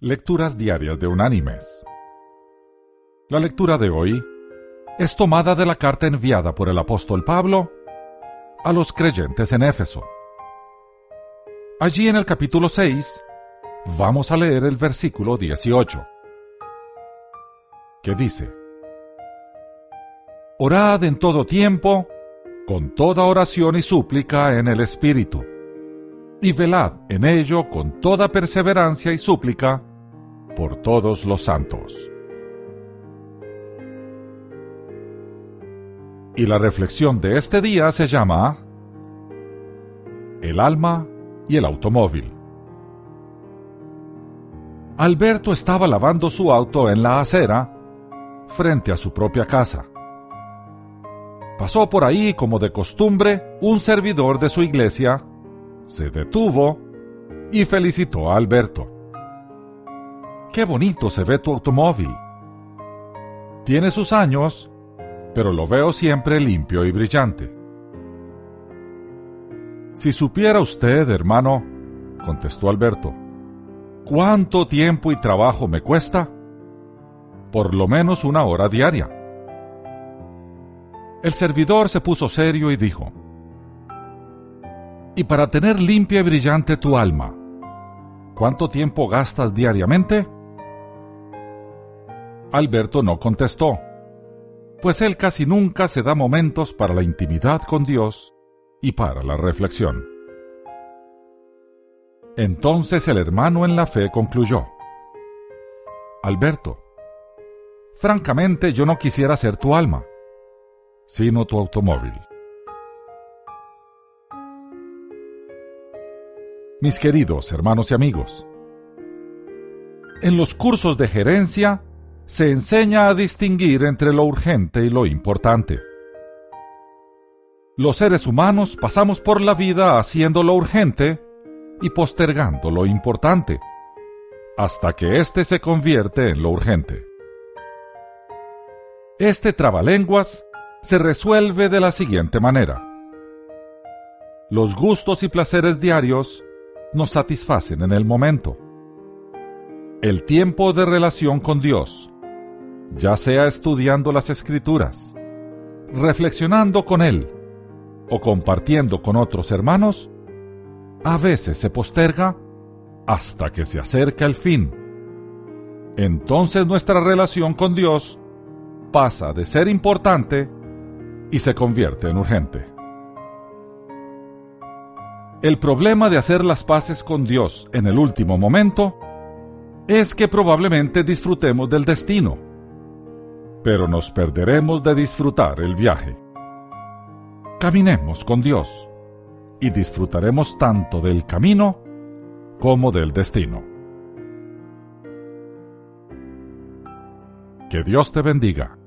Lecturas Diarias de Unánimes. La lectura de hoy es tomada de la carta enviada por el apóstol Pablo a los creyentes en Éfeso. Allí en el capítulo 6 vamos a leer el versículo 18, que dice, Orad en todo tiempo, con toda oración y súplica en el Espíritu, y velad en ello con toda perseverancia y súplica por todos los santos. Y la reflexión de este día se llama El alma y el automóvil. Alberto estaba lavando su auto en la acera frente a su propia casa. Pasó por ahí como de costumbre un servidor de su iglesia, se detuvo y felicitó a Alberto. Qué bonito se ve tu automóvil. Tiene sus años, pero lo veo siempre limpio y brillante. Si supiera usted, hermano, contestó Alberto, cuánto tiempo y trabajo me cuesta, por lo menos una hora diaria. El servidor se puso serio y dijo, ¿Y para tener limpia y brillante tu alma, cuánto tiempo gastas diariamente? Alberto no contestó, pues él casi nunca se da momentos para la intimidad con Dios y para la reflexión. Entonces el hermano en la fe concluyó, Alberto, francamente yo no quisiera ser tu alma, sino tu automóvil. Mis queridos hermanos y amigos, en los cursos de gerencia se enseña a distinguir entre lo urgente y lo importante. Los seres humanos pasamos por la vida haciendo lo urgente y postergando lo importante, hasta que éste se convierte en lo urgente. Este trabalenguas se resuelve de la siguiente manera. Los gustos y placeres diarios nos satisfacen en el momento. El tiempo de relación con Dios, ya sea estudiando las escrituras, reflexionando con Él o compartiendo con otros hermanos, a veces se posterga hasta que se acerca el fin. Entonces nuestra relación con Dios pasa de ser importante y se convierte en urgente. El problema de hacer las paces con Dios en el último momento es que probablemente disfrutemos del destino, pero nos perderemos de disfrutar el viaje. Caminemos con Dios y disfrutaremos tanto del camino como del destino. Que Dios te bendiga.